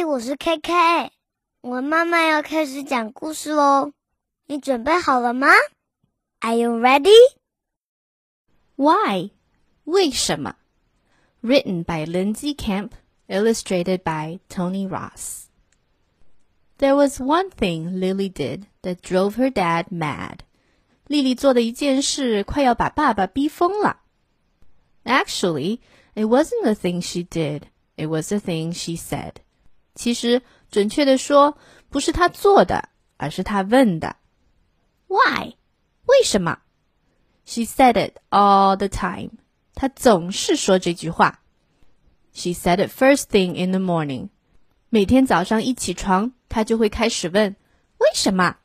Lily，我是 KK，我妈妈要开始讲故事喽，你准备好了吗？Are you ready? Why? 为什么？Written by Lindsay Camp, illustrated by Tony Ross. There was one thing Lily did that drove her dad mad. 丽丽做的一件事，快要把爸爸逼疯了。Actually, it wasn't the thing she did. It was the thing she said. 其实，准确的说，不是她做的，而是她问的。Why？为什么？She said it all the time. 她总是说这句话。She said it first thing in the morning. 每天早上一起床，她就会开始问：为什么？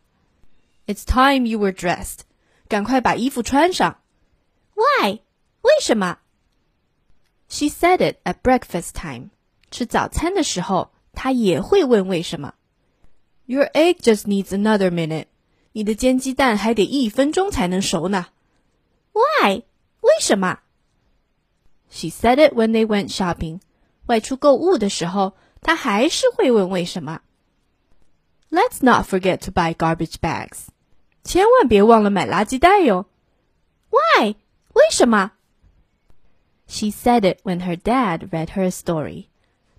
It's time you were dressed. 赶快把衣服穿上。Why？为什么？She said it at breakfast time. 吃早餐的时候， 她也会问为什么。Your egg just needs another minute. 你的煎鸡蛋还得一分钟才能熟呢。Why？为什么？She said it when they went shopping. 外出购物的时候，她还是会问为什么。Let's not forget to buy garbage bags. 千万别忘了买垃圾袋哟。Why？为什么？She said it when her dad read her a story。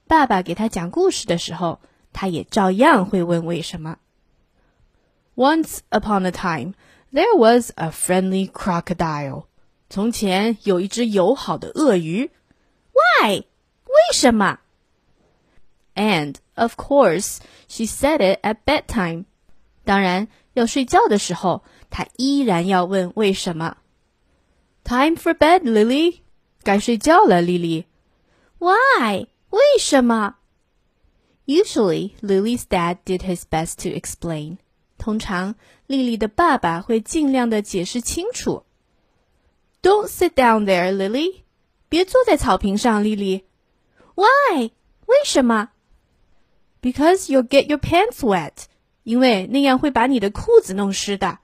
爸爸给她讲故事的时候，她也照样会问为什么。Once upon a time, there was a friendly crocodile。从前有一只友好的鳄鱼。Why？为什么？And of course, she said it at bedtime。当然。要睡觉的时候，他依然要问为什么。Time for bed, Lily，该睡觉了，莉莉。Why？ 为什么？Usually, Lily's dad did his best to explain。通常，莉莉的爸爸会尽量的解释清楚。Don't sit down there, Lily。别坐在草坪上，莉莉。Why？为什么？Because you'll get your pants wet。因为那样会把你的裤子弄湿的。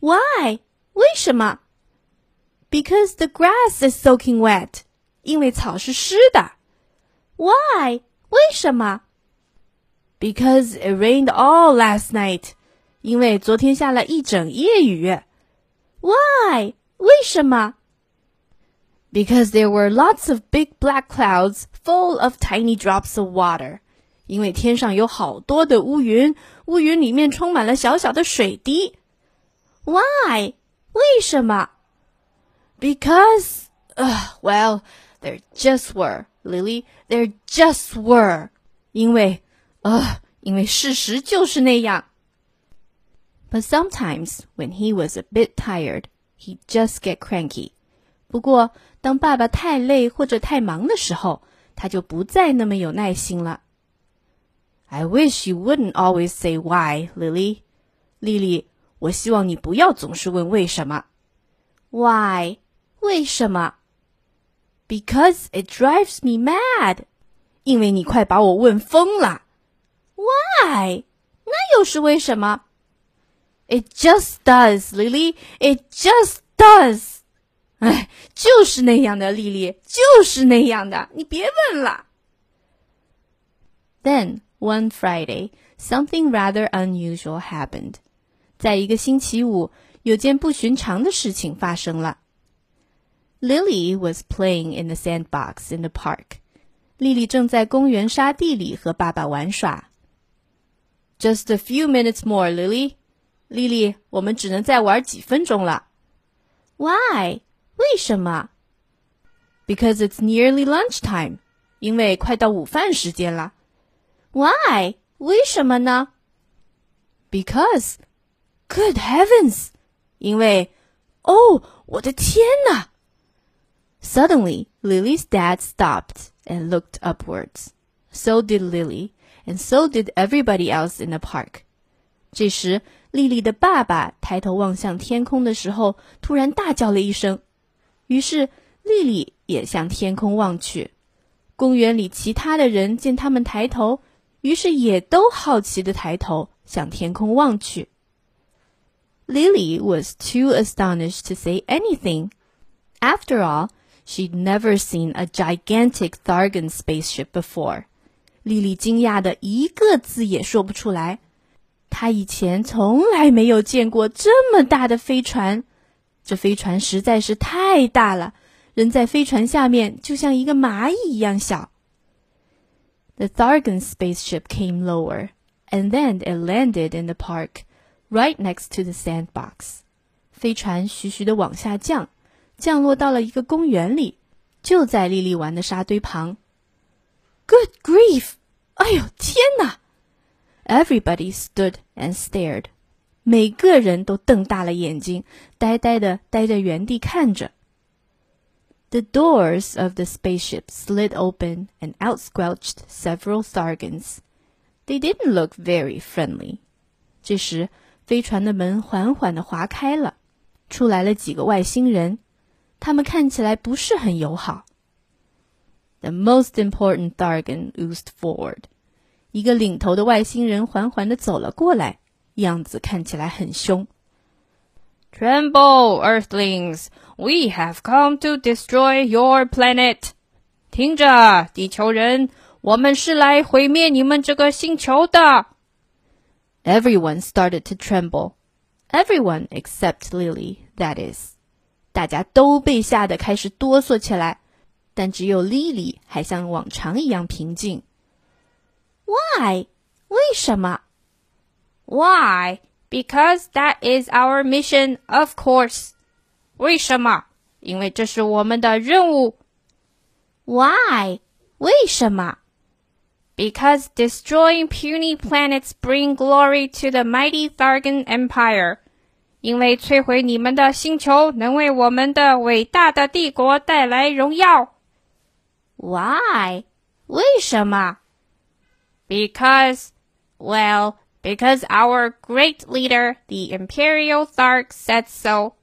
Why？为什么？Because the grass is soaking wet。因为草是湿的。 Why？为什么？Because it rained all last night。因为昨天下了一整夜雨。Why？为什么？Because there were lots of big black clouds full of tiny drops of water. 因为天上有好多的乌云，乌云里面充满了小小的水滴。Why？为什么？Because，呃，Well，there just were，Lily，there just were。因为，呃，因为事实就是那样。But sometimes when he was a bit tired, he just get cranky。不过，当爸爸太累或者太忙的时候，他就不再那么有耐心了。I wish you wouldn't always say why, Lily. 丽丽，我希望你不要总是问为什么。Why？为什么 ？Because it drives me mad. 因为你快把我问疯了。Why？那又是为什么？It just does, Lily. It just does. 哎，就是那样的，丽丽，就是那样的，你别问了。Then one Friday, something rather unusual happened. 在一个星期五，有件不寻常的事情发生了。 Lily was playing in the sandbox in the park. 丽丽正在公园沙地里和爸爸玩耍。Just a few minutes more, Lily. 丽丽，我们只能再玩几分钟了。Why? 为什么？Because it's nearly lunchtime. 因为快到午饭时间了。why? 为什么呢？Because, good heavens! 因为，哦，我的天哪 ！Suddenly, Lily's dad stopped and looked upwards. So did Lily, and so did everybody else in the park. 这时，丽丽的爸爸抬头望向天空的时候，突然大叫了一声。于是，丽丽也向天空望去。公园里其他的人见他们抬头。于是也都好奇地抬头向天空望去。Lily was too astonished to say anything. After all, she'd never seen a gigantic Thargon spaceship before. 丽丽惊讶的一个字也说不出来。她以前从来没有见过这么大的飞船，这飞船实在是太大了，人在飞船下面就像一个蚂蚁一样小。The Thargon spaceship came lower, and then it landed in the park, right next to the sandbox. 飞船徐徐的往下降， 降落到了一个公园里，就在莉莉玩的沙堆旁。Good grief！哎呦天哪！Everybody stood and stared，每个人都瞪大了眼睛，呆呆的待在原地看着。The doors of the spaceship slid open and out squelched several Thargans. They didn't look very friendly. 这时，飞船的门缓缓地划开了，出来了几个外星人，他们看起来不是很友好。The most important Thargan oozed forward. 一个领头的外星人缓缓地走了过来，样子看起来很凶。Tremble, Earthlings! We have come to destroy your planet. 听着，地球人，我们是来毁灭你们这个星球的。Everyone started to tremble. Everyone except Lily, that is. 大家都被吓得开始哆嗦起来，但只有莉莉还像往常一样平静。Why？为什么？Why? Because that is our mission, of course. 为什么？因为这是我们的任务。Why? 为什么？Because destroying puny planets bring glory to the mighty Thargon Empire. 因为摧毁你们的星球能为我们的伟大的帝国带来荣耀。Why？为什么？Because, well. Because our great leader, the Imperial Thark, said so.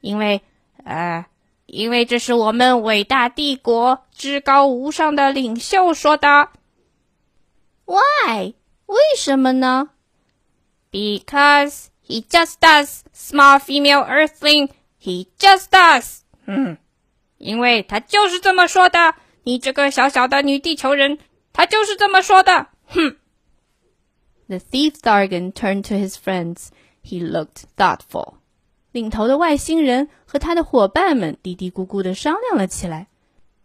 因为，呃，因为这是我们伟大帝国至高无上的领袖说的。Why？为什么呢？Because he just does. Small female earthling. He just does. Hmm. 嗯，因为他就是这么说的。你这个小小的女地球人，他就是这么说的。哼。The thief Thargon turned to his friends. He looked thoughtful. 领头的外星人和他的伙伴们嘀嘀咕咕地商量了起来。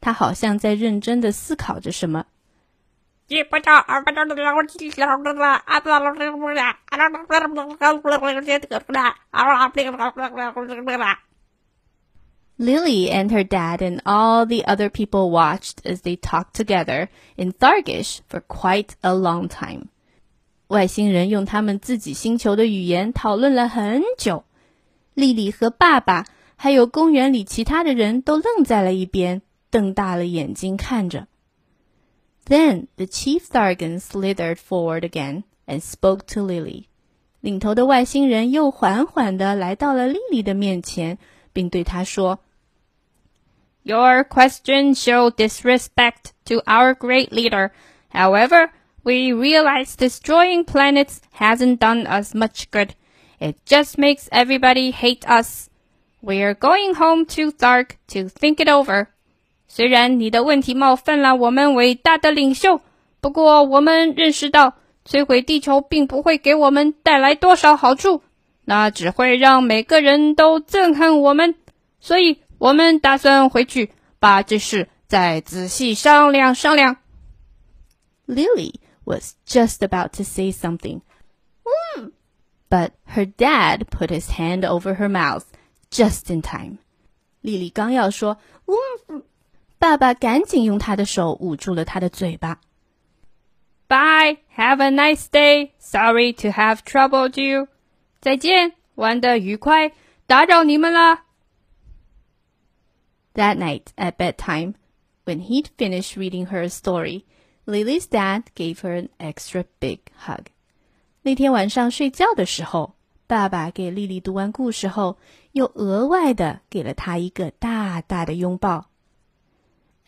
他好像在认真地思考着什么。Lily and her dad and all the other people watched as they talked together in Thargish for quite a long time. 外星人用他们自己星球的语言讨论了很久。莉莉和爸爸还有公园里其他的人都愣在了一边，瞪大了眼睛看着。 then the chief Thargon slithered forward again and spoke to Lily. 领头的外星人又缓缓地来到了莉莉的面前，并对她说：“Your question show disrespect to our great leader. However, we realize destroying planets hasn't done us much good. It just makes everybody hate us. We're going home to Thark to think it over. 虽然你的问题冒犯了我们伟大的领袖，不过我们认识到摧毁地球并不会给我们带来多少好处，那只会让每个人都憎恨我们。所以，我们打算回去把这事再仔细商量商量。Lily was just about to say something. Mm. But her dad put his hand over her mouth just in time. 丽丽刚要说“嗯”，爸爸赶紧用他的手捂住了她的嘴巴。Bye, have a nice day. Sorry to have troubled you. 再见，玩得愉快，打扰你们了。That night at bedtime, when he'd finished reading her a story, Lily's dad gave her an extra big hug. 那天晚上睡觉的时候，爸爸给丽丽读完故事后，又额外的给了她一个大大的拥抱。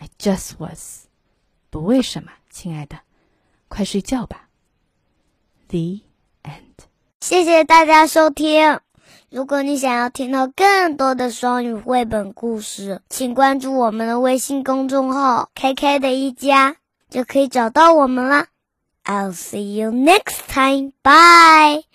I just was. 不为什么，亲爱的，快睡觉吧。The end. 谢谢大家收听。如果你想要听到更多的双语绘本故事，请关注我们的微信公众号 “KK 的一家”，就可以找到我们啦。I'll see you next time. Bye.